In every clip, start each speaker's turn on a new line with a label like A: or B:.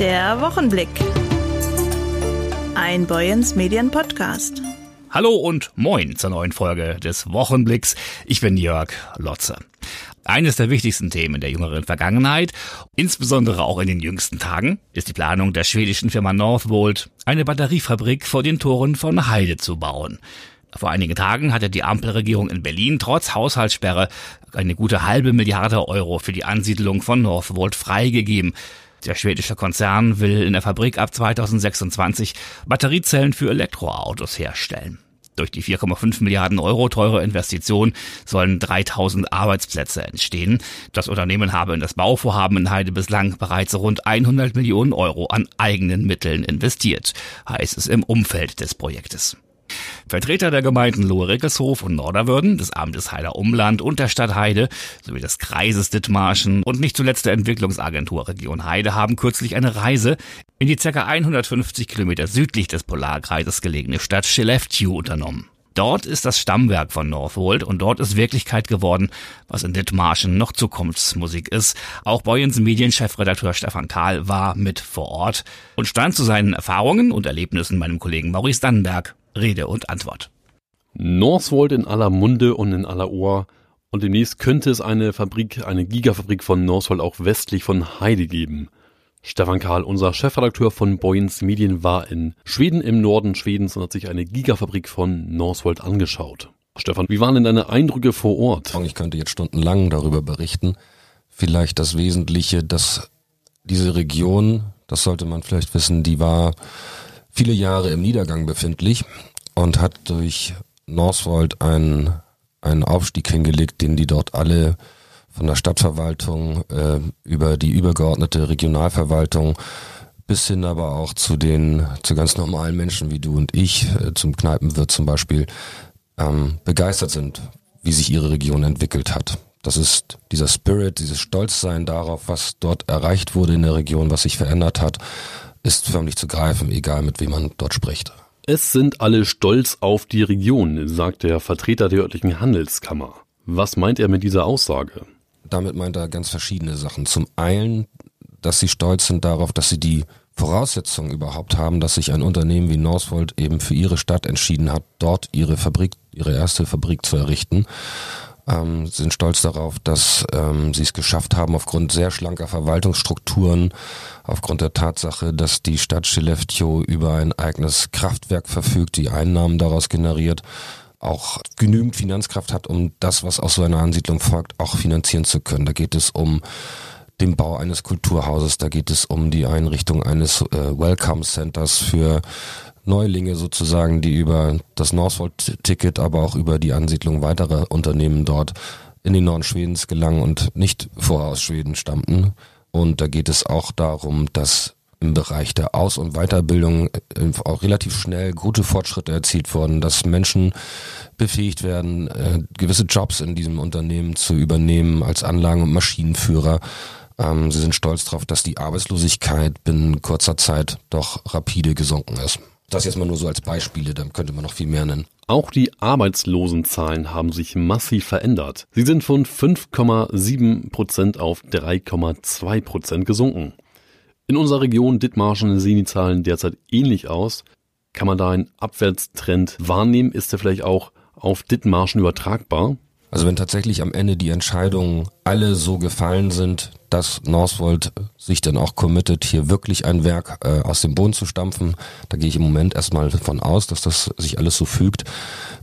A: Der Wochenblick. Ein Boyens Medien Podcast.
B: Hallo und moin zur neuen Folge des Wochenblicks. Ich bin Jörg Lotze. Eines der wichtigsten Themen der jüngeren Vergangenheit, insbesondere auch in den jüngsten Tagen, ist die Planung der schwedischen Firma Northvolt, eine Batteriefabrik vor den Toren von Heide zu bauen. Vor einigen Tagen hatte die Ampelregierung in Berlin trotz Haushaltssperre eine gute halbe Milliarde Euro für die Ansiedlung von Northvolt freigegeben. Der schwedische Konzern will in der Fabrik ab 2026 Batteriezellen für Elektroautos herstellen. Durch die 4,5 Milliarden Euro teure Investition sollen 3000 Arbeitsplätze entstehen. Das Unternehmen habe in das Bauvorhaben in Heide bislang bereits rund 100 Millionen Euro an eigenen Mitteln investiert, heißt es im Umfeld des Projektes. Vertreter der Gemeinden Lohe-Rickelshof und Norderwürden, des Amtes Heider Umland und der Stadt Heide sowie des Kreises Dithmarschen und nicht zuletzt der Entwicklungsagentur Region Heide haben kürzlich eine Reise in die ca. 150 Kilometer südlich des Polarkreises gelegene Stadt Skellefteå unternommen. Dort ist das Stammwerk von Northwold und dort ist Wirklichkeit geworden, was in Dithmarschen noch Zukunftsmusik ist. Auch Boyens Medienchefredakteur Stefan Kahl war mit vor Ort und stand zu seinen Erfahrungen und Erlebnissen meinem Kollegen Maurice Dannenberg Rede und Antwort.
C: Northwold in aller Munde und in aller Ohr. Und demnächst könnte es eine Fabrik, eine Gigafabrik von Northwold auch westlich von Heide geben. Stefan Karl, unser Chefredakteur von Boyens Medien, war in Schweden im Norden Schwedens und hat sich eine Gigafabrik von Northwold angeschaut. Stefan, wie waren denn deine Eindrücke vor Ort?
D: Ich könnte jetzt stundenlang darüber berichten. Vielleicht das Wesentliche, dass diese Region, das sollte man vielleicht wissen, die war viele Jahre im Niedergang befindlich und hat durch Northwold einen, einen Aufstieg hingelegt, den die dort alle von der Stadtverwaltung äh, über die übergeordnete Regionalverwaltung bis hin aber auch zu den zu ganz normalen Menschen wie du und ich, äh, zum Kneipenwirt zum Beispiel, ähm, begeistert sind, wie sich ihre Region entwickelt hat. Das ist dieser Spirit, dieses Stolzsein darauf, was dort erreicht wurde in der Region, was sich verändert hat ist förmlich zu greifen, egal mit wem man dort spricht.
C: Es sind alle stolz auf die Region, sagt der Vertreter der örtlichen Handelskammer. Was meint er mit dieser Aussage?
D: Damit meint er ganz verschiedene Sachen. Zum einen, dass sie stolz sind darauf, dass sie die Voraussetzungen überhaupt haben, dass sich ein Unternehmen wie Northvolt eben für ihre Stadt entschieden hat, dort ihre Fabrik, ihre erste Fabrik zu errichten ähm, sind stolz darauf, dass ähm, sie es geschafft haben, aufgrund sehr schlanker Verwaltungsstrukturen, aufgrund der Tatsache, dass die Stadt Skellefteå über ein eigenes Kraftwerk verfügt, die Einnahmen daraus generiert, auch genügend Finanzkraft hat, um das, was aus so einer Ansiedlung folgt, auch finanzieren zu können. Da geht es um den Bau eines Kulturhauses, da geht es um die Einrichtung eines äh, Welcome Centers für Neulinge sozusagen, die über das Northvolt-Ticket, aber auch über die Ansiedlung weiterer Unternehmen dort in den Norden Schwedens gelangen und nicht vorher aus Schweden stammten. Und da geht es auch darum, dass im Bereich der Aus- und Weiterbildung äh, auch relativ schnell gute Fortschritte erzielt wurden, dass Menschen befähigt werden, äh, gewisse Jobs in diesem Unternehmen zu übernehmen als Anlagen- und Maschinenführer. Ähm, sie sind stolz darauf, dass die Arbeitslosigkeit binnen kurzer Zeit doch rapide gesunken ist. Das jetzt mal nur so als Beispiele, dann könnte man noch viel mehr nennen.
C: Auch die Arbeitslosenzahlen haben sich massiv verändert. Sie sind von 5,7 Prozent auf 3,2 Prozent gesunken. In unserer Region Dithmarschen sehen die Zahlen derzeit ähnlich aus. Kann man da einen Abwärtstrend wahrnehmen? Ist der vielleicht auch auf Dithmarschen übertragbar?
D: Also wenn tatsächlich am Ende die Entscheidungen alle so gefallen sind, dass Northvolt sich dann auch committet, hier wirklich ein Werk äh, aus dem Boden zu stampfen, da gehe ich im Moment erstmal davon aus, dass das sich alles so fügt,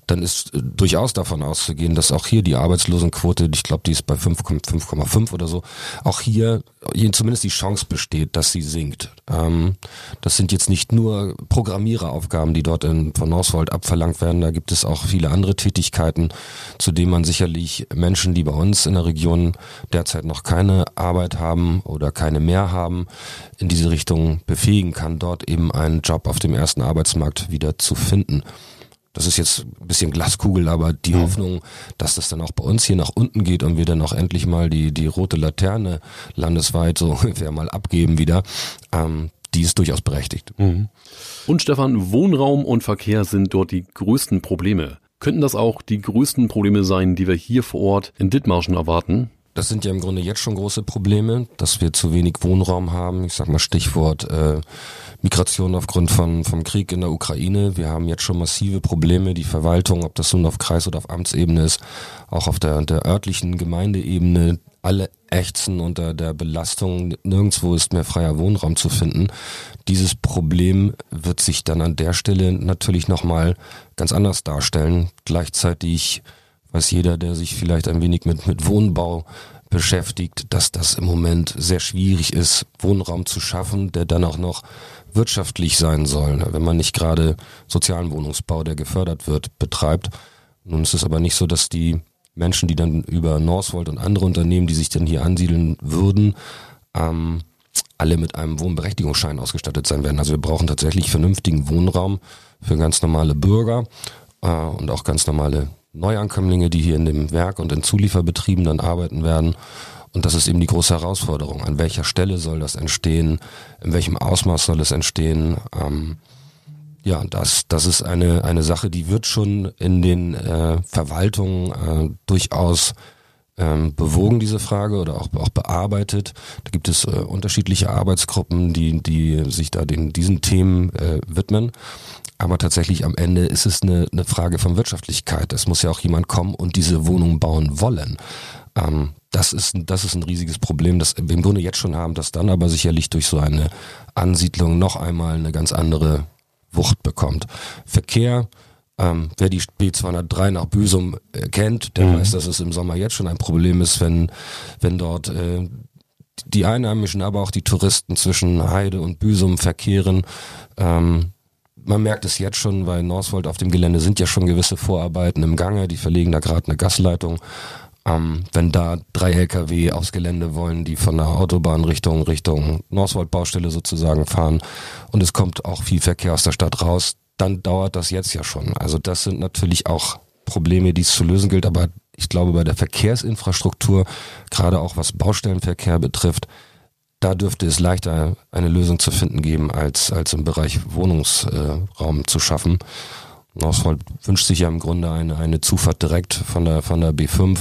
D: dann ist äh, durchaus davon auszugehen, dass auch hier die Arbeitslosenquote, ich glaube, die ist bei 5,5 oder so, auch hier, hier zumindest die Chance besteht, dass sie sinkt. Ähm, das sind jetzt nicht nur Programmiereraufgaben, die dort in, von Northvolt abverlangt werden, da gibt es auch viele andere Tätigkeiten, zu denen man sicherlich Menschen, die bei uns in der Region derzeit noch keine Arbeit haben oder keine mehr haben, in diese Richtung befähigen kann, dort eben einen Job auf dem ersten Arbeitsmarkt wieder zu finden. Das ist jetzt ein bisschen Glaskugel, aber die mhm. Hoffnung, dass das dann auch bei uns hier nach unten geht und wir dann auch endlich mal die, die rote Laterne landesweit so ungefähr mal abgeben wieder, ähm, die ist durchaus berechtigt. Mhm.
C: Und Stefan, Wohnraum und Verkehr sind dort die größten Probleme. Könnten das auch die größten Probleme sein, die wir hier vor Ort in Dithmarschen erwarten?
D: Das sind ja im Grunde jetzt schon große Probleme, dass wir zu wenig Wohnraum haben. Ich sag mal Stichwort äh, Migration aufgrund von vom Krieg in der Ukraine. Wir haben jetzt schon massive Probleme. Die Verwaltung, ob das nun auf Kreis- oder auf Amtsebene ist, auch auf der, der örtlichen Gemeindeebene, alle ächzen unter der Belastung. Nirgendwo ist mehr freier Wohnraum zu finden. Dieses Problem wird sich dann an der Stelle natürlich nochmal ganz anders darstellen. Gleichzeitig weiß jeder, der sich vielleicht ein wenig mit, mit Wohnbau beschäftigt, dass das im Moment sehr schwierig ist, Wohnraum zu schaffen, der dann auch noch wirtschaftlich sein soll, wenn man nicht gerade sozialen Wohnungsbau, der gefördert wird, betreibt. Nun ist es aber nicht so, dass die Menschen, die dann über Northvolt und andere Unternehmen, die sich dann hier ansiedeln würden, ähm, alle mit einem Wohnberechtigungsschein ausgestattet sein werden. Also wir brauchen tatsächlich vernünftigen Wohnraum für ganz normale Bürger äh, und auch ganz normale Neuankömmlinge, die hier in dem Werk und in Zulieferbetrieben dann arbeiten werden. Und das ist eben die große Herausforderung. An welcher Stelle soll das entstehen? In welchem Ausmaß soll es entstehen? Ähm, ja, das, das ist eine, eine Sache, die wird schon in den äh, Verwaltungen äh, durchaus ähm, bewogen, diese Frage, oder auch, auch bearbeitet. Da gibt es äh, unterschiedliche Arbeitsgruppen, die, die sich da den, diesen Themen äh, widmen. Aber tatsächlich am Ende ist es eine, eine Frage von Wirtschaftlichkeit. Es muss ja auch jemand kommen und diese Wohnung bauen wollen. Ähm, das ist, das ist ein riesiges Problem, das wir im Grunde jetzt schon haben, das dann aber sicherlich durch so eine Ansiedlung noch einmal eine ganz andere Wucht bekommt. Verkehr, ähm, wer die B203 nach Büsum äh, kennt, der mhm. weiß, dass es im Sommer jetzt schon ein Problem ist, wenn, wenn dort äh, die Einheimischen, aber auch die Touristen zwischen Heide und Büsum verkehren. Ähm, man merkt es jetzt schon, weil Northvolt auf dem Gelände sind ja schon gewisse Vorarbeiten im Gange, die verlegen da gerade eine Gasleitung. Ähm, wenn da drei Lkw aufs Gelände wollen, die von der Autobahn Richtung Richtung Northvolt Baustelle sozusagen fahren und es kommt auch viel Verkehr aus der Stadt raus, dann dauert das jetzt ja schon. Also das sind natürlich auch Probleme, die es zu lösen gilt, aber ich glaube bei der Verkehrsinfrastruktur, gerade auch was Baustellenverkehr betrifft, da dürfte es leichter eine Lösung zu finden geben, als, als im Bereich Wohnungsraum äh, zu schaffen. Northvolt wünscht sich ja im Grunde eine, eine Zufahrt direkt von der, von der B5.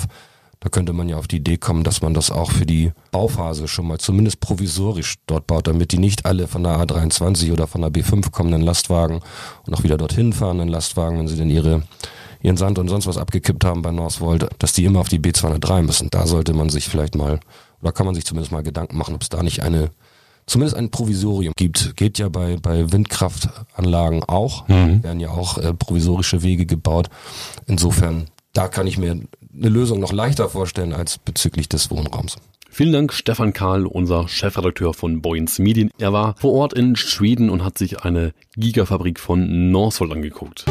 D: Da könnte man ja auf die Idee kommen, dass man das auch für die Bauphase schon mal zumindest provisorisch dort baut, damit die nicht alle von der A23 oder von der B5 kommenden Lastwagen und auch wieder dorthin fahrenden Lastwagen, wenn sie denn ihre ihren Sand und sonst was abgekippt haben bei Northvolt, dass die immer auf die B203 müssen. Da sollte man sich vielleicht mal oder kann man sich zumindest mal Gedanken machen, ob es da nicht eine, zumindest ein Provisorium gibt. Geht ja bei, bei Windkraftanlagen auch. Mhm. Werden ja auch äh, provisorische Wege gebaut. Insofern, da kann ich mir eine Lösung noch leichter vorstellen als bezüglich des Wohnraums.
C: Vielen Dank, Stefan Karl, unser Chefredakteur von Boyens Medien. Er war vor Ort in Schweden und hat sich eine Gigafabrik von Northvolt angeguckt.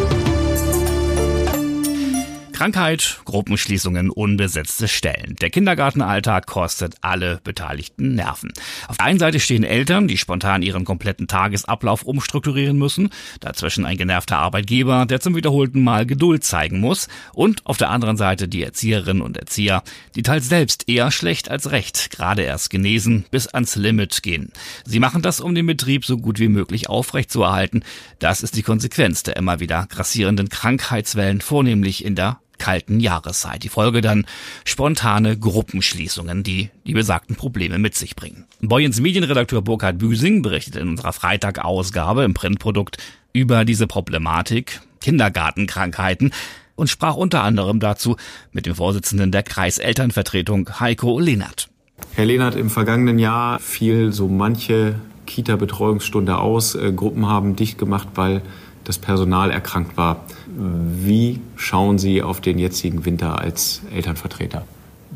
B: Krankheit, Gruppenschließungen, unbesetzte Stellen. Der Kindergartenalltag kostet alle Beteiligten Nerven. Auf der einen Seite stehen Eltern, die spontan ihren kompletten Tagesablauf umstrukturieren müssen, dazwischen ein genervter Arbeitgeber, der zum wiederholten Mal Geduld zeigen muss, und auf der anderen Seite die Erzieherinnen und Erzieher, die teils selbst eher schlecht als recht, gerade erst genesen, bis ans Limit gehen. Sie machen das, um den Betrieb so gut wie möglich aufrechtzuerhalten. Das ist die Konsequenz der immer wieder grassierenden Krankheitswellen, vornehmlich in der kalten Jahreszeit. Die Folge dann spontane Gruppenschließungen, die die besagten Probleme mit sich bringen. Boyens Medienredakteur Burkhard Büsing berichtet in unserer Freitagausgabe im Printprodukt über diese Problematik Kindergartenkrankheiten und sprach unter anderem dazu mit dem Vorsitzenden der Kreiselternvertretung Heiko Lehnert.
E: Herr Lehnert, im vergangenen Jahr fiel so manche Kita-Betreuungsstunde aus. Äh, Gruppen haben dicht gemacht, weil das Personal erkrankt war. Wie schauen Sie auf den jetzigen Winter als Elternvertreter?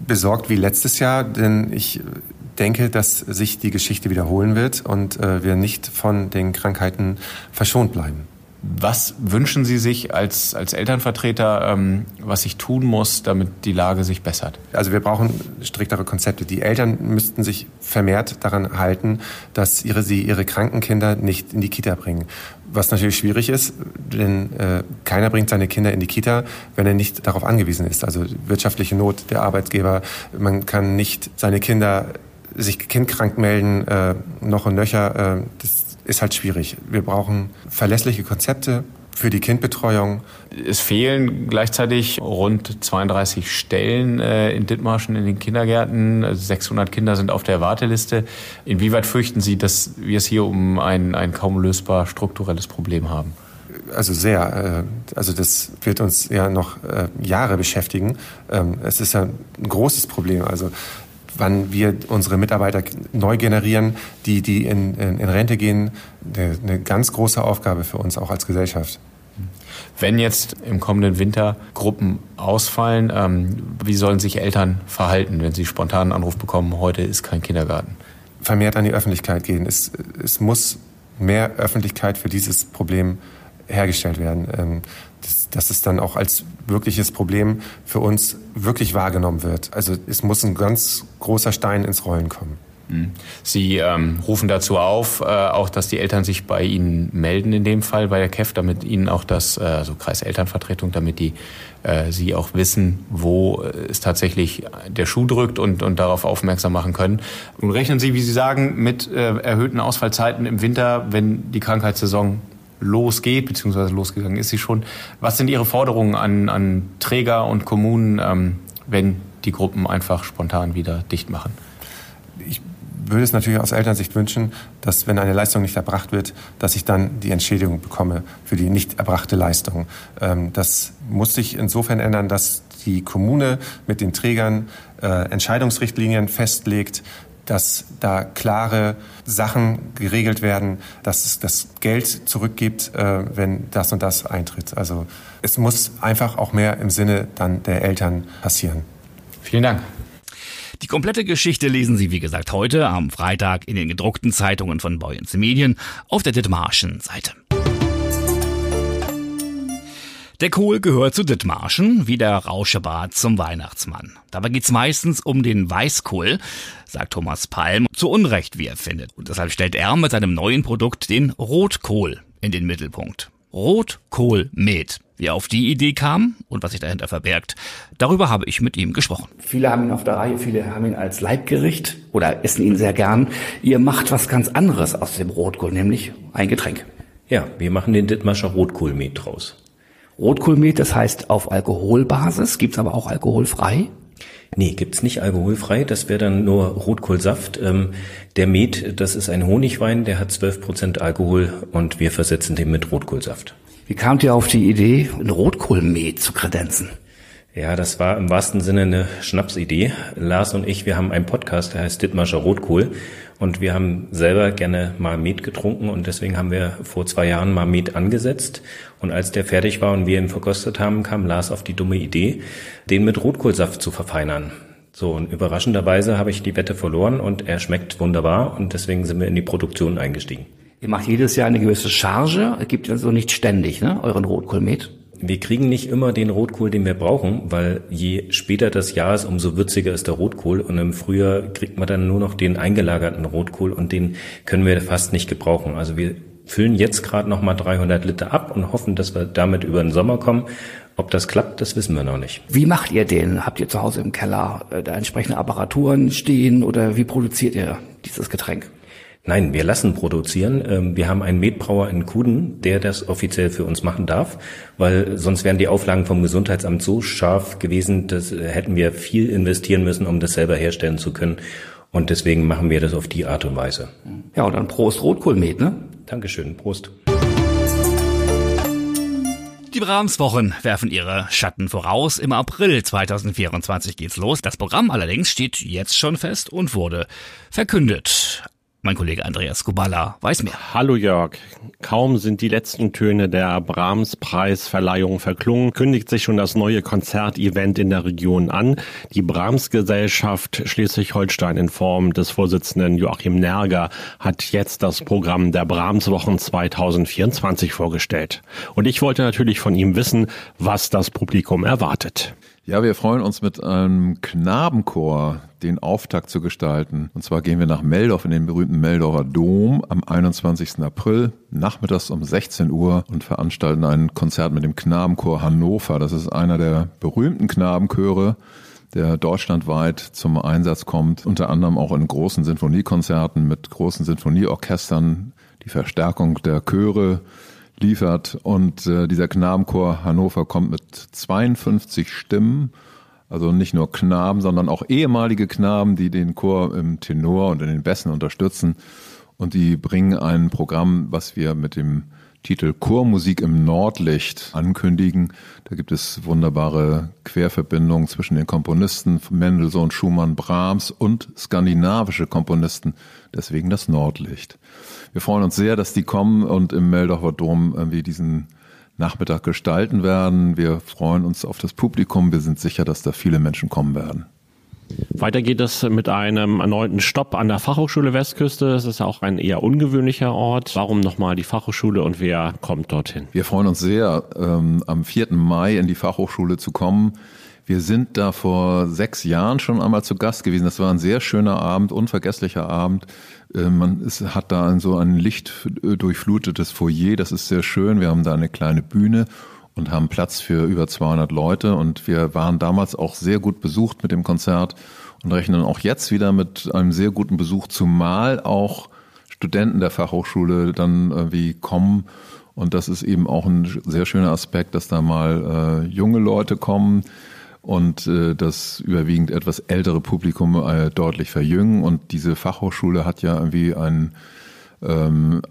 F: Besorgt wie letztes Jahr, denn ich denke, dass sich die Geschichte wiederholen wird und äh, wir nicht von den Krankheiten verschont bleiben.
E: Was wünschen Sie sich als, als Elternvertreter, ähm, was sich tun muss, damit die Lage sich bessert?
F: Also wir brauchen striktere Konzepte. Die Eltern müssten sich vermehrt daran halten, dass ihre, sie ihre kranken Kinder nicht in die Kita bringen. Was natürlich schwierig ist, denn äh, keiner bringt seine Kinder in die Kita, wenn er nicht darauf angewiesen ist. Also wirtschaftliche Not der Arbeitgeber. Man kann nicht seine Kinder sich kindkrank melden, äh, noch und nöcher. Äh, das ist halt schwierig. Wir brauchen verlässliche Konzepte für die Kindbetreuung.
E: Es fehlen gleichzeitig rund 32 Stellen äh, in Dithmarschen in den Kindergärten. 600 Kinder sind auf der Warteliste. Inwieweit fürchten Sie, dass wir es hier um ein, ein kaum lösbar strukturelles Problem haben?
F: Also sehr. Äh, also das wird uns ja noch äh, Jahre beschäftigen. Ähm, es ist ja ein großes Problem. Also wann wir unsere Mitarbeiter neu generieren, die, die in, in, in Rente gehen, eine, eine ganz große Aufgabe für uns auch als Gesellschaft.
E: Wenn jetzt im kommenden Winter Gruppen ausfallen, ähm, wie sollen sich Eltern verhalten, wenn sie spontan einen Anruf bekommen, heute ist kein Kindergarten?
F: Vermehrt an die Öffentlichkeit gehen. Es, es muss mehr Öffentlichkeit für dieses Problem hergestellt werden. Ähm, dass, es dann auch als wirkliches Problem für uns wirklich wahrgenommen wird. Also es muss ein ganz großer Stein ins Rollen kommen.
E: Mhm. Sie ähm, rufen dazu auf, äh, auch dass die Eltern sich bei Ihnen melden in dem Fall bei der KEF, damit Ihnen auch das, äh, also Kreiselternvertretung, damit die äh, Sie auch wissen, wo es tatsächlich der Schuh drückt und, und darauf aufmerksam machen können. Nun rechnen Sie, wie Sie sagen, mit äh, erhöhten Ausfallzeiten im Winter, wenn die Krankheitssaison losgeht, beziehungsweise losgegangen ist sie schon. Was sind Ihre Forderungen an, an Träger und Kommunen, ähm, wenn die Gruppen einfach spontan wieder dicht machen?
F: Ich würde es natürlich aus Elternsicht wünschen, dass wenn eine Leistung nicht erbracht wird, dass ich dann die Entschädigung bekomme für die nicht erbrachte Leistung. Ähm, das muss sich insofern ändern, dass die Kommune mit den Trägern äh, Entscheidungsrichtlinien festlegt, dass da klare Sachen geregelt werden, dass es das Geld zurückgibt, äh, wenn das und das eintritt. Also es muss einfach auch mehr im Sinne dann der Eltern passieren.
E: Vielen Dank.
B: Die komplette Geschichte lesen Sie, wie gesagt, heute am Freitag in den gedruckten Zeitungen von Boyens Medien auf der Dithmarschen Seite. Der Kohl gehört zu Dithmarschen, wie der Rauschebart zum Weihnachtsmann. Dabei geht's meistens um den Weißkohl, sagt Thomas Palm, zu Unrecht, wie er findet. Und deshalb stellt er mit seinem neuen Produkt den Rotkohl in den Mittelpunkt. Rotkohlmet. Wie er auf die Idee kam und was sich dahinter verbergt, darüber habe ich mit ihm gesprochen.
G: Viele haben ihn auf der Reihe, viele haben ihn als Leibgericht oder essen ihn sehr gern. Ihr macht was ganz anderes aus dem Rotkohl, nämlich ein Getränk.
H: Ja, wir machen den Dithmarscher Rotkohlmet draus.
G: Rotkohlmet, das heißt auf Alkoholbasis, gibt's aber auch alkoholfrei?
H: Nee, gibt's nicht alkoholfrei, das wäre dann nur Rotkohlsaft. Ähm, der Met, das ist ein Honigwein, der hat 12% Alkohol und wir versetzen den mit Rotkohlsaft.
G: Wie kamt ihr auf die Idee, ein Rotkohlmet zu kredenzen?
H: Ja, das war im wahrsten Sinne eine Schnapsidee. Lars und ich, wir haben einen Podcast, der heißt Dittmarscher Rotkohl. Und wir haben selber gerne mal Met getrunken und deswegen haben wir vor zwei Jahren mal Met angesetzt. Und als der fertig war und wir ihn verkostet haben, kam Lars auf die dumme Idee, den mit Rotkohlsaft zu verfeinern. So, und überraschenderweise habe ich die Wette verloren und er schmeckt wunderbar und deswegen sind wir in die Produktion eingestiegen.
G: Ihr macht jedes Jahr eine gewisse Charge, gibt also nicht ständig, ne, euren Rotkohlmet?
H: Wir kriegen nicht immer den Rotkohl, den wir brauchen, weil je später das Jahr ist, umso würziger ist der Rotkohl und im Frühjahr kriegt man dann nur noch den eingelagerten Rotkohl und den können wir fast nicht gebrauchen. Also wir füllen jetzt gerade noch mal 300 Liter ab und hoffen, dass wir damit über den Sommer kommen. Ob das klappt, das wissen wir noch nicht.
G: Wie macht ihr den? Habt ihr zu Hause im Keller äh, da entsprechende Apparaturen stehen oder wie produziert ihr dieses Getränk?
H: Nein, wir lassen produzieren. Ähm, wir haben einen Metbrauer in Kuden, der das offiziell für uns machen darf, weil sonst wären die Auflagen vom Gesundheitsamt so scharf gewesen, dass äh, hätten wir viel investieren müssen, um das selber herstellen zu können. Und deswegen machen wir das auf die Art und Weise.
G: Ja, und dann Prost Rotkohlmet, ne?
H: Dankeschön, Prost.
B: Die Brahms-Wochen werfen ihre Schatten voraus. Im April 2024 geht's los. Das Programm allerdings steht jetzt schon fest und wurde verkündet. Mein Kollege Andreas Kubala weiß mehr.
I: Hallo Jörg. Kaum sind die letzten Töne der Brahms-Preisverleihung verklungen, kündigt sich schon das neue Konzertevent in der Region an. Die Brahms-Gesellschaft Schleswig-Holstein in Form des Vorsitzenden Joachim Nerger hat jetzt das Programm der Brahms-Wochen 2024 vorgestellt. Und ich wollte natürlich von ihm wissen, was das Publikum erwartet.
J: Ja, wir freuen uns mit einem Knabenchor den Auftakt zu gestalten. Und zwar gehen wir nach Meldorf in den berühmten Meldorfer Dom am 21. April nachmittags um 16 Uhr und veranstalten ein Konzert mit dem Knabenchor Hannover. Das ist einer der berühmten Knabenchöre der deutschlandweit zum Einsatz kommt, unter anderem auch in großen Sinfoniekonzerten mit großen Sinfonieorchestern, die Verstärkung der Chöre, liefert. Und äh, dieser Knabenchor Hannover kommt mit 52 Stimmen. Also nicht nur Knaben, sondern auch ehemalige Knaben, die den Chor im Tenor und in den Bässen unterstützen. Und die bringen ein Programm, was wir mit dem Titel Chormusik im Nordlicht ankündigen. Da gibt es wunderbare Querverbindungen zwischen den Komponisten Mendelssohn, Schumann, Brahms und skandinavische Komponisten. Deswegen das Nordlicht. Wir freuen uns sehr, dass die kommen und im Meldorfer Dom irgendwie diesen Nachmittag gestalten werden. Wir freuen uns auf das Publikum. Wir sind sicher, dass da viele Menschen kommen werden.
I: Weiter geht es mit einem erneuten Stopp an der Fachhochschule Westküste. Es ist ja auch ein eher ungewöhnlicher Ort. Warum nochmal die Fachhochschule und wer kommt dorthin?
J: Wir freuen uns sehr, ähm, am 4. Mai in die Fachhochschule zu kommen. Wir sind da vor sechs Jahren schon einmal zu Gast gewesen. Das war ein sehr schöner Abend, unvergesslicher Abend. Äh, man ist, hat da so ein lichtdurchflutetes Foyer. Das ist sehr schön. Wir haben da eine kleine Bühne und haben Platz für über 200 Leute. Und wir waren damals auch sehr gut besucht mit dem Konzert und rechnen auch jetzt wieder mit einem sehr guten Besuch, zumal auch Studenten der Fachhochschule dann irgendwie kommen. Und das ist eben auch ein sehr schöner Aspekt, dass da mal äh, junge Leute kommen und äh, das überwiegend etwas ältere Publikum äh, deutlich verjüngen. Und diese Fachhochschule hat ja irgendwie ein ähm,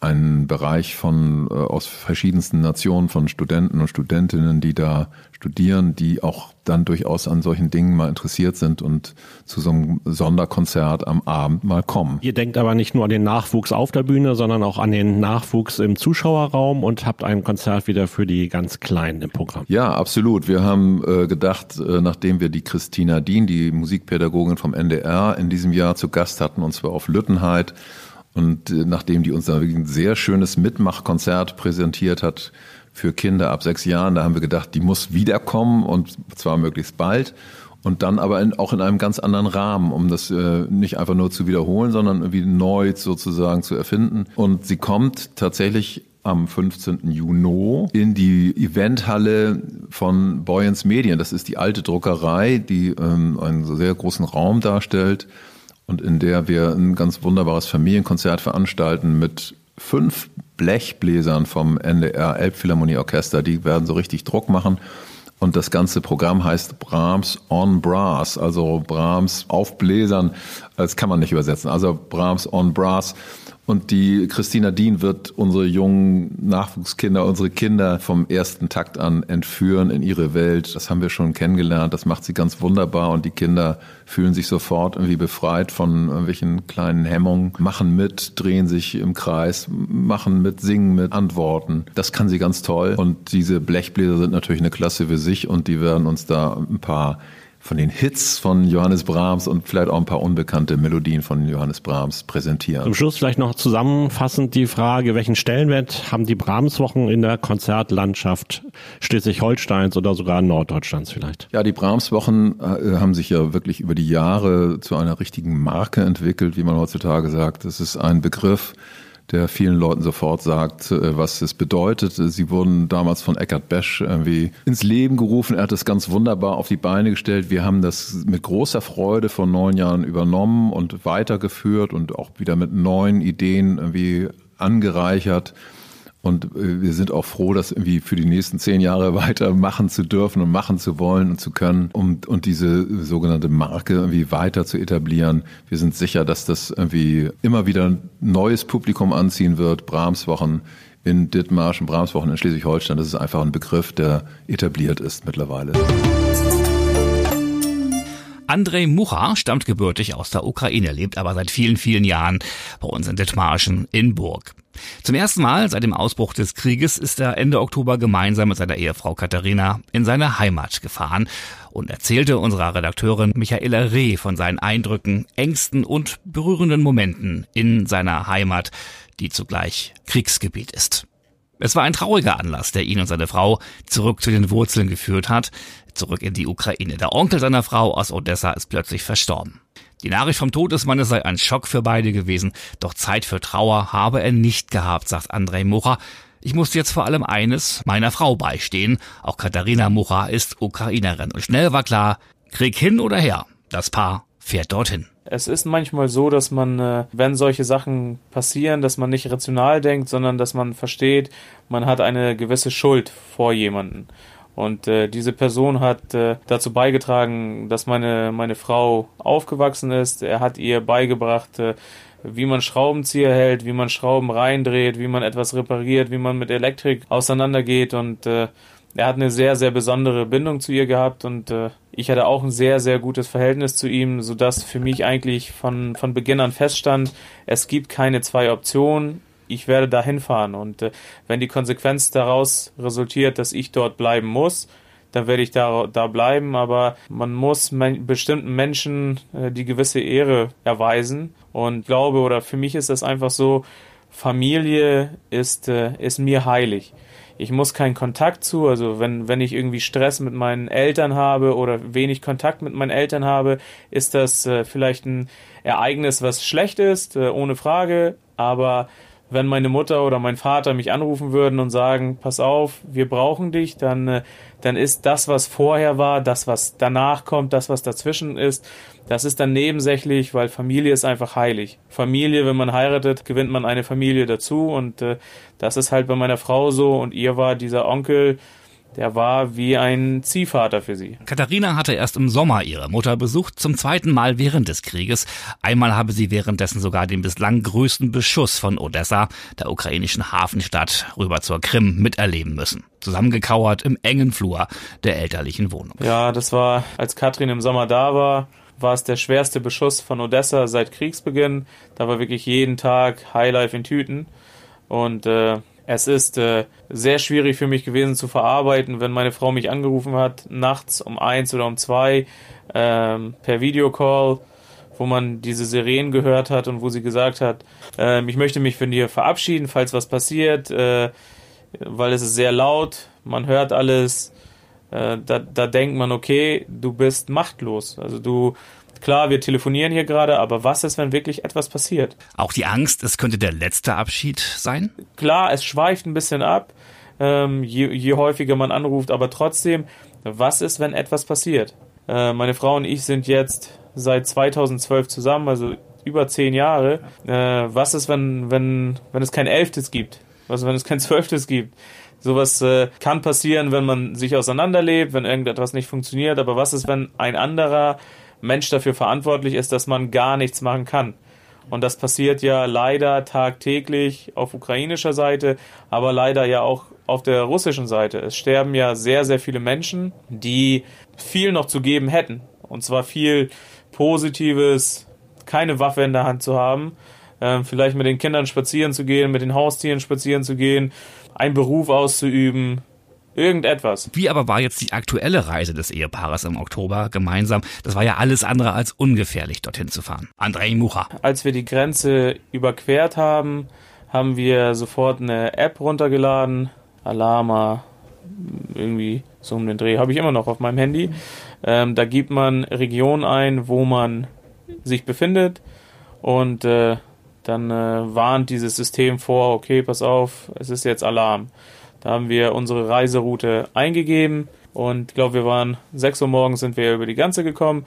J: ein Bereich von äh, aus verschiedensten Nationen von Studenten und Studentinnen, die da studieren, die auch dann durchaus an solchen Dingen mal interessiert sind und zu so einem Sonderkonzert am Abend mal kommen.
I: Ihr denkt aber nicht nur an den Nachwuchs auf der Bühne, sondern auch an den Nachwuchs im Zuschauerraum und habt ein Konzert wieder für die ganz Kleinen im Programm.
J: Ja, absolut. Wir haben äh, gedacht, äh, nachdem wir die Christina Dien, die Musikpädagogin vom NDR, in diesem Jahr zu Gast hatten, und zwar auf Lüttenheit, und äh, nachdem die uns da ein sehr schönes Mitmachkonzert präsentiert hat für Kinder ab sechs Jahren, da haben wir gedacht, die muss wiederkommen und zwar möglichst bald. Und dann aber in, auch in einem ganz anderen Rahmen, um das äh, nicht einfach nur zu wiederholen, sondern irgendwie neu sozusagen zu erfinden. Und sie kommt tatsächlich am 15. Juni in die Eventhalle von Boyens Medien. Das ist die alte Druckerei, die ähm, einen sehr großen Raum darstellt und in der wir ein ganz wunderbares Familienkonzert veranstalten mit fünf Blechbläsern vom NDR Elbphilharmonie Orchester. Die werden so richtig Druck machen. Und das ganze Programm heißt Brahms on Brass, also Brahms auf Bläsern. Das kann man nicht übersetzen. Also Brahms on Brass. Und die Christina Dien wird unsere jungen Nachwuchskinder, unsere Kinder vom ersten Takt an entführen in ihre Welt. Das haben wir schon kennengelernt. Das macht sie ganz wunderbar und die Kinder fühlen sich sofort irgendwie befreit von irgendwelchen kleinen Hemmungen, machen mit, drehen sich im Kreis, machen mit, singen mit, antworten. Das kann sie ganz toll. Und diese Blechbläser sind natürlich eine Klasse für sich und die werden uns da ein paar von den Hits von Johannes Brahms und vielleicht auch ein paar unbekannte Melodien von Johannes Brahms präsentieren.
I: Zum Schluss vielleicht noch zusammenfassend die Frage, welchen Stellenwert haben die Brahms-Wochen in der Konzertlandschaft Schleswig-Holsteins oder sogar Norddeutschlands vielleicht?
J: Ja, die Brahms-Wochen äh, haben sich ja wirklich über die Jahre zu einer richtigen Marke entwickelt, wie man heutzutage sagt. Es ist ein Begriff, der vielen Leuten sofort sagt, äh, was es bedeutet. Sie wurden damals von Eckhard Besch irgendwie ins Leben gerufen. Er hat es ganz wunderbar auf die Beine gestellt. Wir haben das mit großer Freude vor neun Jahren übernommen und weitergeführt und auch wieder mit neuen Ideen irgendwie angereichert. Und äh, wir sind auch froh, das irgendwie für die nächsten zehn Jahre weiter machen zu dürfen und machen zu wollen und zu können, um und diese sogenannte Marke irgendwie weiter zu etablieren. Wir sind sicher, dass das irgendwie immer wieder ein neues Publikum anziehen wird. Brahmswochen in Dithmarschen, Brahmswochen in Schleswig-Holstein, das ist einfach ein Begriff, der etabliert ist mittlerweile.
B: Andrei Mucha stammt gebürtig aus der Ukraine, lebt aber seit vielen, vielen Jahren bei uns in Dithmarschen in Burg. Zum ersten Mal seit dem Ausbruch des Krieges ist er Ende Oktober gemeinsam mit seiner Ehefrau Katharina in seine Heimat gefahren und erzählte unserer Redakteurin Michaela Reh von seinen Eindrücken, Ängsten und berührenden Momenten in seiner Heimat, die zugleich Kriegsgebiet ist. Es war ein trauriger Anlass, der ihn und seine Frau zurück zu den Wurzeln geführt hat, zurück in die Ukraine. Der Onkel seiner Frau aus Odessa ist plötzlich verstorben. Die Nachricht vom Tod des Mannes sei ein Schock für beide gewesen, doch Zeit für Trauer habe er nicht gehabt, sagt Andrei Mucha. Ich musste jetzt vor allem eines, meiner Frau beistehen. Auch Katharina Mucha ist Ukrainerin. Und schnell war klar, Krieg hin oder her. Das Paar fährt dorthin.
K: Es ist manchmal so, dass man, äh, wenn solche Sachen passieren, dass man nicht rational denkt, sondern dass man versteht, man hat eine gewisse Schuld vor jemanden. Und äh, diese Person hat äh, dazu beigetragen, dass meine, meine Frau aufgewachsen ist. Er hat ihr beigebracht, äh, wie man Schraubenzieher hält, wie man Schrauben reindreht, wie man etwas repariert, wie man mit Elektrik auseinandergeht. Und äh, er hat eine sehr, sehr besondere Bindung zu ihr gehabt und äh, ich hatte auch ein sehr, sehr gutes Verhältnis zu ihm, sodass für mich eigentlich von, von Beginn an feststand, es gibt keine zwei Optionen, ich werde dahin fahren. Und äh, wenn die Konsequenz daraus resultiert, dass ich dort bleiben muss, dann werde ich da, da bleiben, aber man muss men bestimmten Menschen äh, die gewisse Ehre erweisen. Und glaube oder für mich ist das einfach so, Familie ist, äh, ist mir heilig. Ich muss keinen Kontakt zu, also wenn, wenn ich irgendwie Stress mit meinen Eltern habe oder wenig Kontakt mit meinen Eltern habe, ist das äh, vielleicht ein Ereignis, was schlecht ist, äh, ohne Frage, aber wenn meine Mutter oder mein Vater mich anrufen würden und sagen, pass auf, wir brauchen dich, dann, äh, dann ist das, was vorher war, das, was danach kommt, das, was dazwischen ist, das ist dann nebensächlich, weil Familie ist einfach heilig. Familie, wenn man heiratet, gewinnt man eine Familie dazu und äh, das ist halt bei meiner Frau so und ihr war dieser Onkel, der war wie ein Ziehvater für sie.
B: Katharina hatte erst im Sommer ihre Mutter besucht, zum zweiten Mal während des Krieges. Einmal habe sie währenddessen sogar den bislang größten Beschuss von Odessa, der ukrainischen Hafenstadt, rüber zur Krim miterleben müssen. Zusammengekauert im engen Flur der elterlichen Wohnung.
K: Ja, das war, als Katrin im Sommer da war, war es der schwerste Beschuss von Odessa seit Kriegsbeginn. Da war wirklich jeden Tag Highlife in Tüten. Und äh, es ist äh, sehr schwierig für mich gewesen zu verarbeiten, wenn meine Frau mich angerufen hat, nachts um eins oder um zwei ähm, per Videocall, wo man diese Sirenen gehört hat und wo sie gesagt hat, äh, ich möchte mich von dir verabschieden, falls was passiert, äh, weil es ist sehr laut, man hört alles. Äh, da, da denkt man, okay, du bist machtlos. Also du Klar, wir telefonieren hier gerade, aber was ist, wenn wirklich etwas passiert?
B: Auch die Angst, es könnte der letzte Abschied sein?
K: Klar, es schweift ein bisschen ab, ähm, je, je häufiger man anruft, aber trotzdem, was ist, wenn etwas passiert? Äh, meine Frau und ich sind jetzt seit 2012 zusammen, also über zehn Jahre. Äh, was ist, wenn, wenn, wenn es kein Elftes gibt? Was, wenn es kein Zwölftes gibt? Sowas äh, kann passieren, wenn man sich auseinanderlebt, wenn irgendetwas nicht funktioniert. Aber was ist, wenn ein anderer Mensch dafür verantwortlich ist, dass man gar nichts machen kann. Und das passiert ja leider tagtäglich auf ukrainischer Seite, aber leider ja auch auf der russischen Seite. Es sterben ja sehr, sehr viele Menschen, die viel noch zu geben hätten. Und zwar viel Positives, keine Waffe in der Hand zu haben, äh, vielleicht mit den Kindern spazieren zu gehen, mit den Haustieren spazieren zu gehen, einen Beruf auszuüben, Irgendetwas.
B: Wie aber war jetzt die aktuelle Reise des Ehepaares im Oktober gemeinsam? Das war ja alles andere als ungefährlich, dorthin zu fahren. Andrei Mucha.
K: Als wir die Grenze überquert haben, haben wir sofort eine App runtergeladen. Alama, irgendwie so um den Dreh, habe ich immer noch auf meinem Handy. Ähm, da gibt man Region ein, wo man sich befindet und äh, dann äh, warnt dieses System vor, okay, pass auf, es ist jetzt Alarm. Da haben wir unsere Reiseroute eingegeben und ich glaube, wir waren 6 Uhr morgens sind wir über die ganze gekommen.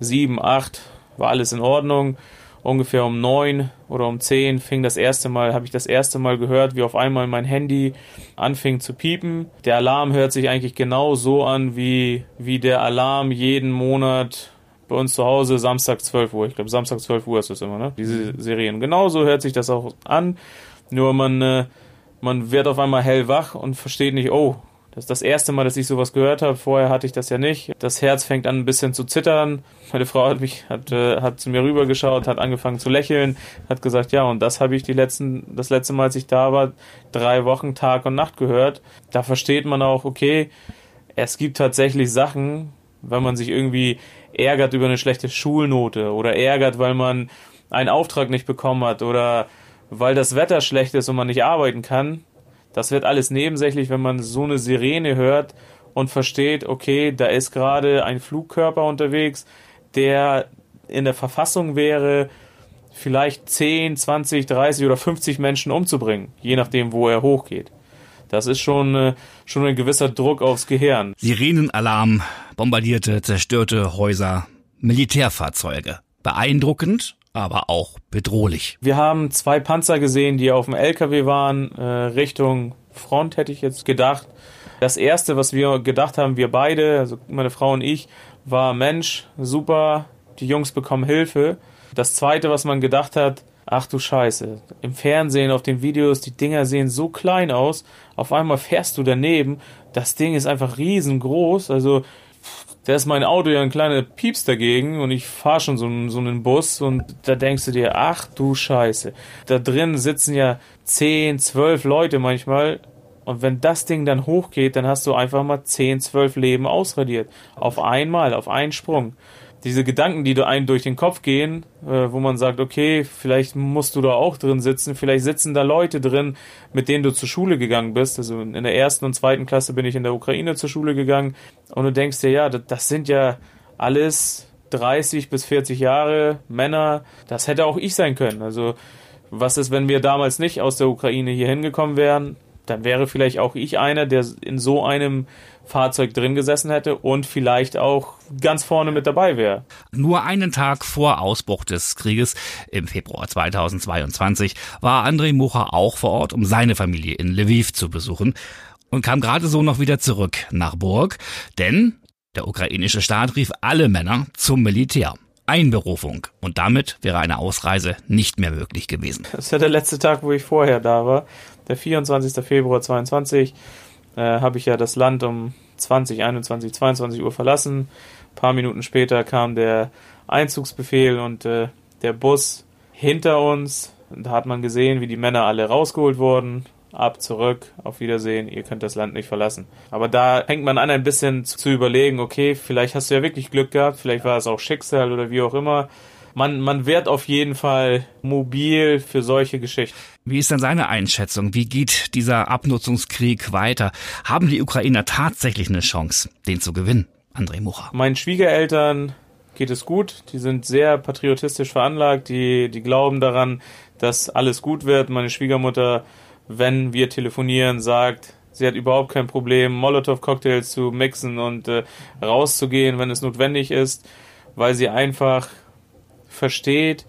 K: 7, 8 war alles in Ordnung. Ungefähr um 9 oder um 10 fing das erste Mal, habe ich das erste Mal gehört, wie auf einmal mein Handy anfing zu piepen. Der Alarm hört sich eigentlich genau so an, wie, wie der Alarm jeden Monat bei uns zu Hause Samstag 12 Uhr. Ich glaube, Samstag 12 Uhr ist das immer, ne? Diese Serien. Genauso hört sich das auch an. Nur man äh, man wird auf einmal hellwach und versteht nicht, oh, das ist das erste Mal, dass ich sowas gehört habe. Vorher hatte ich das ja nicht. Das Herz fängt an ein bisschen zu zittern. Meine Frau hat mich, hat, äh, hat zu mir rübergeschaut, hat angefangen zu lächeln, hat gesagt, ja, und das habe ich die letzten, das letzte Mal, als ich da war, drei Wochen Tag und Nacht gehört. Da versteht man auch, okay, es gibt tatsächlich Sachen, wenn man sich irgendwie ärgert über eine schlechte Schulnote oder ärgert, weil man einen Auftrag nicht bekommen hat oder weil das Wetter schlecht ist und man nicht arbeiten kann. Das wird alles nebensächlich, wenn man so eine Sirene hört und versteht, okay, da ist gerade ein Flugkörper unterwegs, der in der Verfassung wäre, vielleicht 10, 20, 30 oder 50 Menschen umzubringen, je nachdem, wo er hochgeht. Das ist schon, äh, schon ein gewisser Druck aufs Gehirn.
B: Sirenenalarm, bombardierte, zerstörte Häuser, Militärfahrzeuge. Beeindruckend, aber auch bedrohlich.
K: Wir haben zwei Panzer gesehen, die auf dem LKW waren, äh, Richtung Front hätte ich jetzt gedacht. Das erste, was wir gedacht haben, wir beide, also meine Frau und ich, war Mensch, super, die Jungs bekommen Hilfe. Das zweite, was man gedacht hat, ach du Scheiße, im Fernsehen, auf den Videos, die Dinger sehen so klein aus, auf einmal fährst du daneben, das Ding ist einfach riesengroß, also da ist mein Auto ja ein kleiner Pieps dagegen und ich fahre schon so, so einen Bus und da denkst du dir, ach du Scheiße, da drin sitzen ja 10, 12 Leute manchmal und wenn das Ding dann hochgeht, dann hast du einfach mal 10, 12 Leben ausradiert. Auf einmal, auf einen Sprung diese Gedanken, die da einen durch den Kopf gehen, äh, wo man sagt, okay, vielleicht musst du da auch drin sitzen, vielleicht sitzen da Leute drin, mit denen du zur Schule gegangen bist. Also in der ersten und zweiten Klasse bin ich in der Ukraine zur Schule gegangen und du denkst dir, ja, das, das sind ja alles 30 bis 40 Jahre Männer, das hätte auch ich sein können. Also was ist, wenn wir damals nicht aus der Ukraine hier hingekommen wären? Dann wäre vielleicht auch ich einer, der in so einem Fahrzeug drin gesessen hätte und vielleicht auch ganz vorne mit dabei wäre.
B: Nur einen Tag vor Ausbruch des Krieges im Februar 2022 war Andrei Mucha auch vor Ort, um seine Familie in Lviv zu besuchen und kam gerade so noch wieder zurück nach Burg, denn der ukrainische Staat rief alle Männer zum Militär. Einberufung. Und damit wäre eine Ausreise nicht mehr möglich gewesen.
K: Das ist ja der letzte Tag, wo ich vorher da war. Der 24. Februar 22 äh, habe ich ja das Land um 20, 21, 22 Uhr verlassen. Ein paar Minuten später kam der Einzugsbefehl und äh, der Bus hinter uns. Da hat man gesehen, wie die Männer alle rausgeholt wurden. Ab, zurück, auf Wiedersehen, ihr könnt das Land nicht verlassen. Aber da hängt man an, ein bisschen zu überlegen, okay, vielleicht hast du ja wirklich Glück gehabt, vielleicht war es auch Schicksal oder wie auch immer man, man wird auf jeden Fall mobil für solche Geschichten.
B: Wie ist denn seine Einschätzung? Wie geht dieser Abnutzungskrieg weiter? Haben die Ukrainer tatsächlich eine Chance, den zu gewinnen? André Mucha.
K: Meinen Schwiegereltern geht es gut. Die sind sehr patriotisch veranlagt. Die, die glauben daran, dass alles gut wird. Meine Schwiegermutter, wenn wir telefonieren, sagt, sie hat überhaupt kein Problem, Molotow-Cocktails zu mixen und äh, rauszugehen, wenn es notwendig ist, weil sie einfach versteht,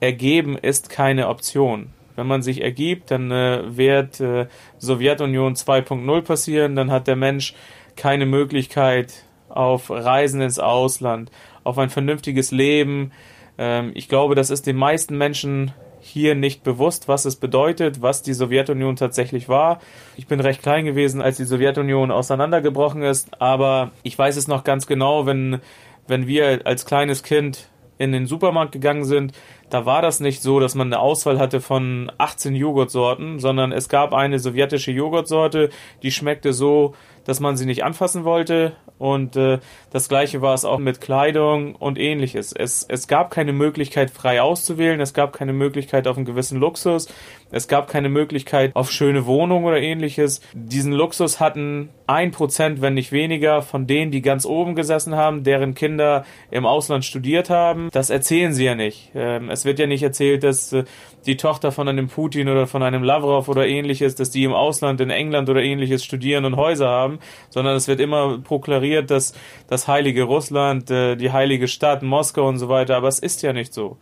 K: ergeben ist keine Option. Wenn man sich ergibt, dann äh, wird äh, Sowjetunion 2.0 passieren, dann hat der Mensch keine Möglichkeit auf Reisen ins Ausland, auf ein vernünftiges Leben. Ähm, ich glaube, das ist den meisten Menschen hier nicht bewusst, was es bedeutet, was die Sowjetunion tatsächlich war. Ich bin recht klein gewesen, als die Sowjetunion auseinandergebrochen ist, aber ich weiß es noch ganz genau, wenn, wenn wir als kleines Kind in den Supermarkt gegangen sind, da war das nicht so, dass man eine Auswahl hatte von 18 Joghurtsorten, sondern es gab eine sowjetische Joghurtsorte, die schmeckte so, dass man sie nicht anfassen wollte. Und äh, das gleiche war es auch mit Kleidung und ähnliches. Es, es gab keine Möglichkeit, frei auszuwählen, es gab keine Möglichkeit auf einen gewissen Luxus, es gab keine Möglichkeit auf schöne Wohnungen oder ähnliches. Diesen Luxus hatten ein Prozent, wenn nicht weniger, von denen, die ganz oben gesessen haben, deren Kinder im Ausland studiert haben. Das erzählen sie ja nicht. Ähm, es wird ja nicht erzählt, dass äh, die Tochter von einem Putin oder von einem Lavrov oder ähnliches, dass die im Ausland in England oder ähnliches studieren und Häuser haben, sondern es wird immer proklariert, dass das heilige Russland, äh, die heilige Stadt, Moskau und so weiter, aber es ist ja nicht so.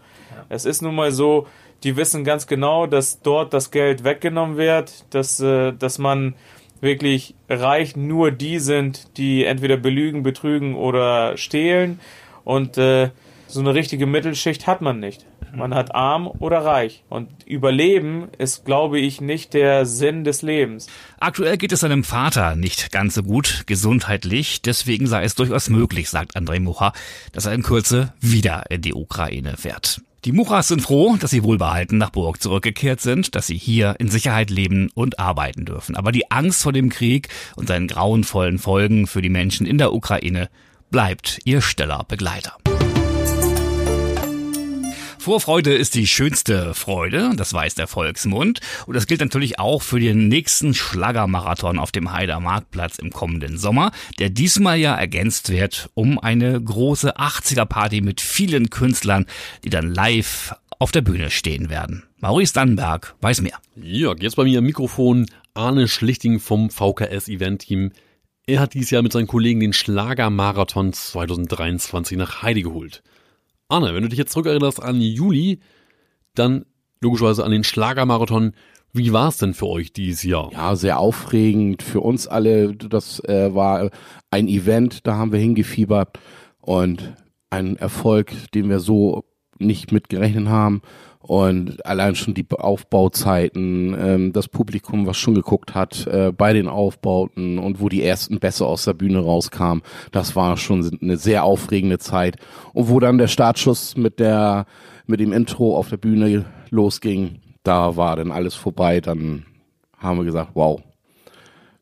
K: Es ist nun mal so, die wissen ganz genau, dass dort das Geld weggenommen wird, dass, äh, dass man wirklich reich nur die sind, die entweder belügen, betrügen oder stehlen und äh, so eine richtige Mittelschicht hat man nicht. Man hat arm oder reich. Und Überleben ist, glaube ich, nicht der Sinn des Lebens.
B: Aktuell geht es seinem Vater nicht ganz so gut gesundheitlich. Deswegen sei es durchaus möglich, sagt Andrei Mucha, dass er in Kürze wieder in die Ukraine fährt. Die Muchas sind froh, dass sie wohlbehalten nach Burg zurückgekehrt sind, dass sie hier in Sicherheit leben und arbeiten dürfen. Aber die Angst vor dem Krieg und seinen grauenvollen Folgen für die Menschen in der Ukraine bleibt ihr stiller Begleiter. Vorfreude ist die schönste Freude, das weiß der Volksmund. Und das gilt natürlich auch für den nächsten Schlagermarathon auf dem Heider Marktplatz im kommenden Sommer, der diesmal ja ergänzt wird um eine große 80er-Party mit vielen Künstlern, die dann live auf der Bühne stehen werden. Maurice Dannenberg weiß mehr.
C: Ja, jetzt bei mir am Mikrofon Arne Schlichting vom VKS Event Team. Er hat dieses Jahr mit seinen Kollegen den Schlagermarathon 2023 nach Heide geholt. Arne, wenn du dich jetzt zurückerinnerst an Juli, dann logischerweise an den Schlagermarathon. Wie war es denn für euch dieses Jahr?
L: Ja, sehr aufregend für uns alle. Das äh, war ein Event, da haben wir hingefiebert und ein Erfolg, den wir so nicht mitgerechnet haben. Und allein schon die Aufbauzeiten, ähm, das Publikum, was schon geguckt hat äh, bei den Aufbauten und wo die ersten Bässe aus der Bühne rauskamen, das war schon eine sehr aufregende Zeit. Und wo dann der Startschuss mit der mit dem Intro auf der Bühne losging, da war dann alles vorbei. Dann haben wir gesagt, wow,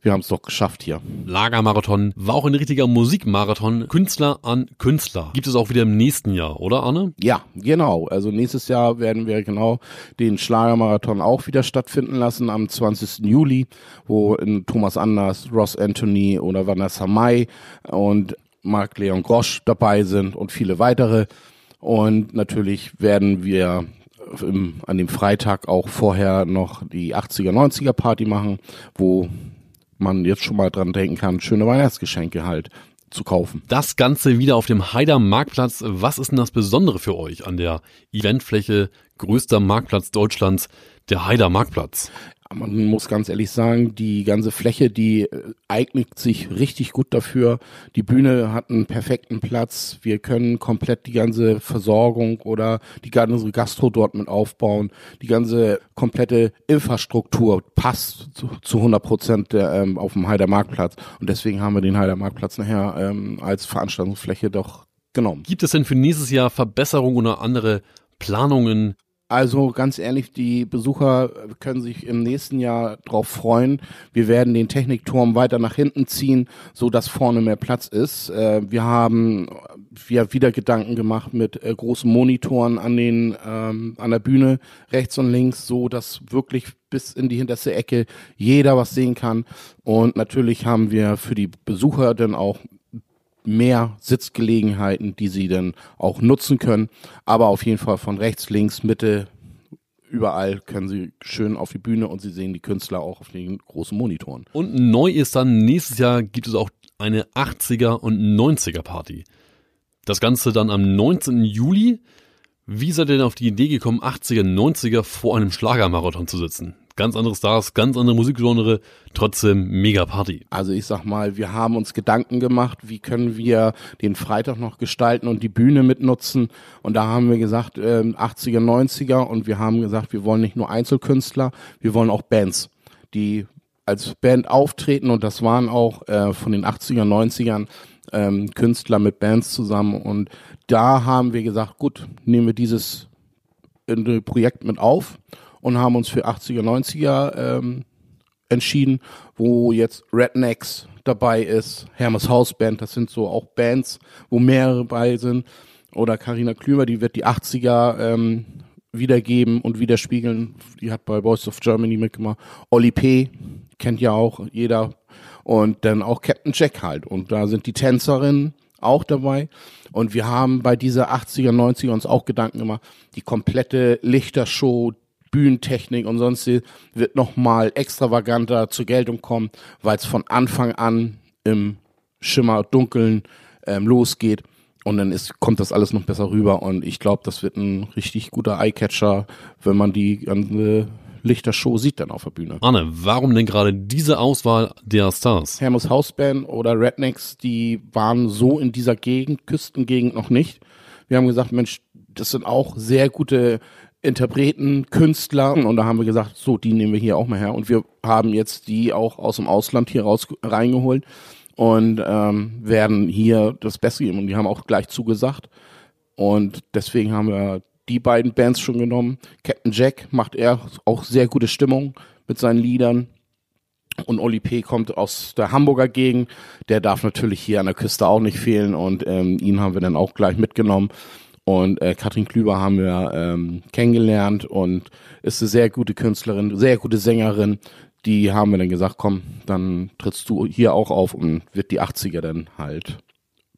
L: wir haben es doch geschafft hier.
C: Lagermarathon war auch ein richtiger Musikmarathon, Künstler an Künstler. Gibt es auch wieder im nächsten Jahr, oder Arne?
L: Ja, genau. Also nächstes Jahr werden wir genau den Schlagermarathon auch wieder stattfinden lassen am 20. Juli, wo Thomas Anders, Ross Anthony oder Vanessa Mai und Marc Leon Grosch dabei sind und viele weitere. Und natürlich werden wir im, an dem Freitag auch vorher noch die 80er, 90er Party machen, wo man jetzt schon mal dran denken kann, schöne Weihnachtsgeschenke halt zu kaufen.
C: Das Ganze wieder auf dem Haider Marktplatz. Was ist denn das Besondere für euch an der Eventfläche größter Marktplatz Deutschlands, der Haider Marktplatz?
L: Man muss ganz ehrlich sagen, die ganze Fläche, die äh, eignet sich richtig gut dafür. Die Bühne hat einen perfekten Platz. Wir können komplett die ganze Versorgung oder die ganze Gastro dort mit aufbauen. Die ganze komplette Infrastruktur passt zu, zu 100 Prozent ähm, auf dem Heider Marktplatz. Und deswegen haben wir den Heider Marktplatz nachher ähm, als Veranstaltungsfläche doch genommen.
C: Gibt es denn für nächstes Jahr Verbesserungen oder andere Planungen,
L: also ganz ehrlich, die Besucher können sich im nächsten Jahr darauf freuen. Wir werden den Technikturm weiter nach hinten ziehen, so dass vorne mehr Platz ist. Äh, wir haben wir wieder Gedanken gemacht mit äh, großen Monitoren an den ähm, an der Bühne rechts und links, so dass wirklich bis in die hinterste Ecke jeder was sehen kann. Und natürlich haben wir für die Besucher dann auch mehr Sitzgelegenheiten, die sie dann auch nutzen können. Aber auf jeden Fall von rechts, links, Mitte, überall können sie schön auf die Bühne und sie sehen die Künstler auch auf den großen Monitoren.
C: Und neu ist dann, nächstes Jahr gibt es auch eine 80er und 90er Party. Das Ganze dann am 19. Juli. Wie seid ihr denn auf die Idee gekommen, 80er, 90er vor einem Schlagermarathon zu sitzen? Ganz andere Stars, ganz andere Musikgenre, trotzdem mega Party.
L: Also ich sag mal, wir haben uns Gedanken gemacht, wie können wir den Freitag noch gestalten und die Bühne mitnutzen. Und da haben wir gesagt, äh, 80er, 90er und wir haben gesagt, wir wollen nicht nur Einzelkünstler, wir wollen auch Bands, die als Band auftreten und das waren auch äh, von den 80er, 90ern ähm, Künstler mit Bands zusammen und da haben wir gesagt, gut, nehmen wir dieses Projekt mit auf und haben uns für 80er, 90er ähm, entschieden, wo jetzt Rednecks dabei ist, Hermes Hausband, das sind so auch Bands, wo mehrere bei sind. Oder Karina Klümer, die wird die 80er ähm, wiedergeben und widerspiegeln. Die hat bei Voice of Germany mitgemacht. Oli P. kennt ja auch jeder. Und dann auch Captain Jack halt. Und da sind die Tänzerinnen auch dabei. Und wir haben bei dieser 80er, 90er uns auch Gedanken gemacht, die komplette Lichtershow, Bühnentechnik und sonst wird nochmal extravaganter zur Geltung kommen, weil es von Anfang an im Schimmer dunkeln ähm, losgeht. Und dann ist, kommt das alles noch besser rüber. Und ich glaube, das wird ein richtig guter Eyecatcher, wenn man die ganze Lichtershow sieht dann auf der Bühne.
C: Anne, warum denn gerade diese Auswahl der Stars?
L: Hermes Hausband oder Rednecks, die waren so in dieser Gegend, Küstengegend noch nicht. Wir haben gesagt, Mensch, das sind auch sehr gute Interpreten, Künstler und da haben wir gesagt, so, die nehmen wir hier auch mal her und wir haben jetzt die auch aus dem Ausland hier raus reingeholt und ähm, werden hier das Beste geben und die haben auch gleich zugesagt und deswegen haben wir die beiden Bands schon genommen. Captain Jack macht er auch sehr gute Stimmung mit seinen Liedern. Und Oli P. kommt aus der Hamburger Gegend. Der darf natürlich hier an der Küste auch nicht fehlen. Und ähm, ihn haben wir dann auch gleich mitgenommen. Und äh, Katrin Klüber haben wir ähm, kennengelernt und ist eine sehr gute Künstlerin, sehr gute Sängerin. Die haben wir dann gesagt, komm, dann trittst du hier auch auf und wird die 80er dann halt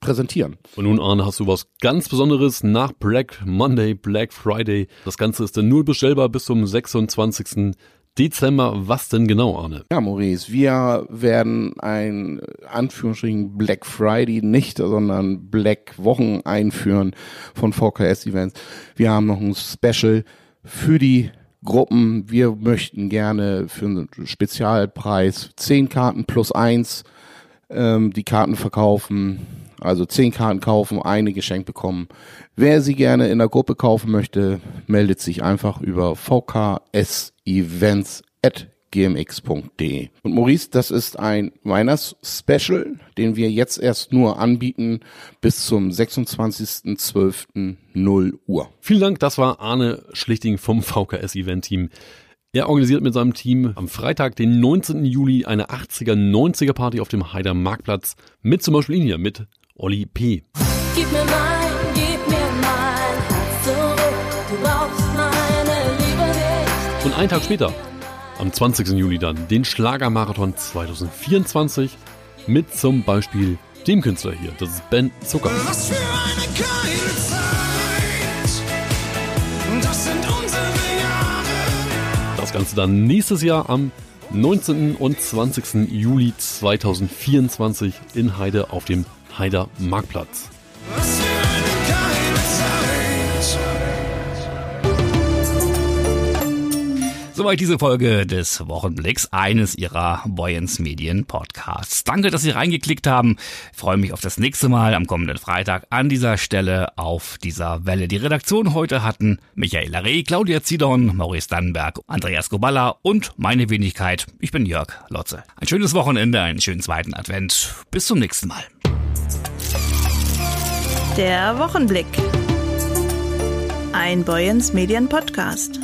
L: präsentieren.
C: Und nun, Arne, hast du was ganz Besonderes nach Black Monday, Black Friday. Das Ganze ist dann nur bestellbar bis zum 26. Dezember. Was denn genau, Arne?
L: Ja, Maurice, wir werden ein Anführungsstrichen Black Friday nicht, sondern Black Wochen einführen von VKS Events. Wir haben noch ein Special für die Gruppen. Wir möchten gerne für einen Spezialpreis 10 Karten plus eins ähm, die Karten verkaufen. Also 10 Karten kaufen, eine geschenkt bekommen. Wer sie gerne in der Gruppe kaufen möchte, meldet sich einfach über vksevents.gmx.de. Und Maurice, das ist ein Weihnachts-Special, den wir jetzt erst nur anbieten bis zum 26.12.0 Uhr.
C: Vielen Dank, das war Arne Schlichting vom VKS-Event-Team. Er organisiert mit seinem Team am Freitag, den 19. Juli, eine 80er, 90er Party auf dem Heider Marktplatz mit zum Beispiel ihn hier, mit Olli P.
M: Gib mir mein,
C: einen Tag später, am 20. Juli dann, den Schlagermarathon 2024 mit zum Beispiel dem Künstler hier, das ist Ben Zucker.
M: Was für eine geile Zeit. Das sind unsere Jahre.
C: Das Ganze dann nächstes Jahr am 19. und 20. Juli 2024 in Heide auf dem Heider Marktplatz.
M: Was
B: Soweit diese Folge des Wochenblicks eines Ihrer Boyens Medien Podcasts. Danke, dass Sie reingeklickt haben. Ich freue mich auf das nächste Mal am kommenden Freitag an dieser Stelle auf dieser Welle. Die Redaktion heute hatten Michael Reh, Claudia Zidon, Maurice Dannenberg, Andreas Goballa und meine Wenigkeit. Ich bin Jörg Lotze. Ein schönes Wochenende, einen schönen zweiten Advent. Bis zum nächsten Mal.
A: Der Wochenblick. Ein Boyens Medien Podcast.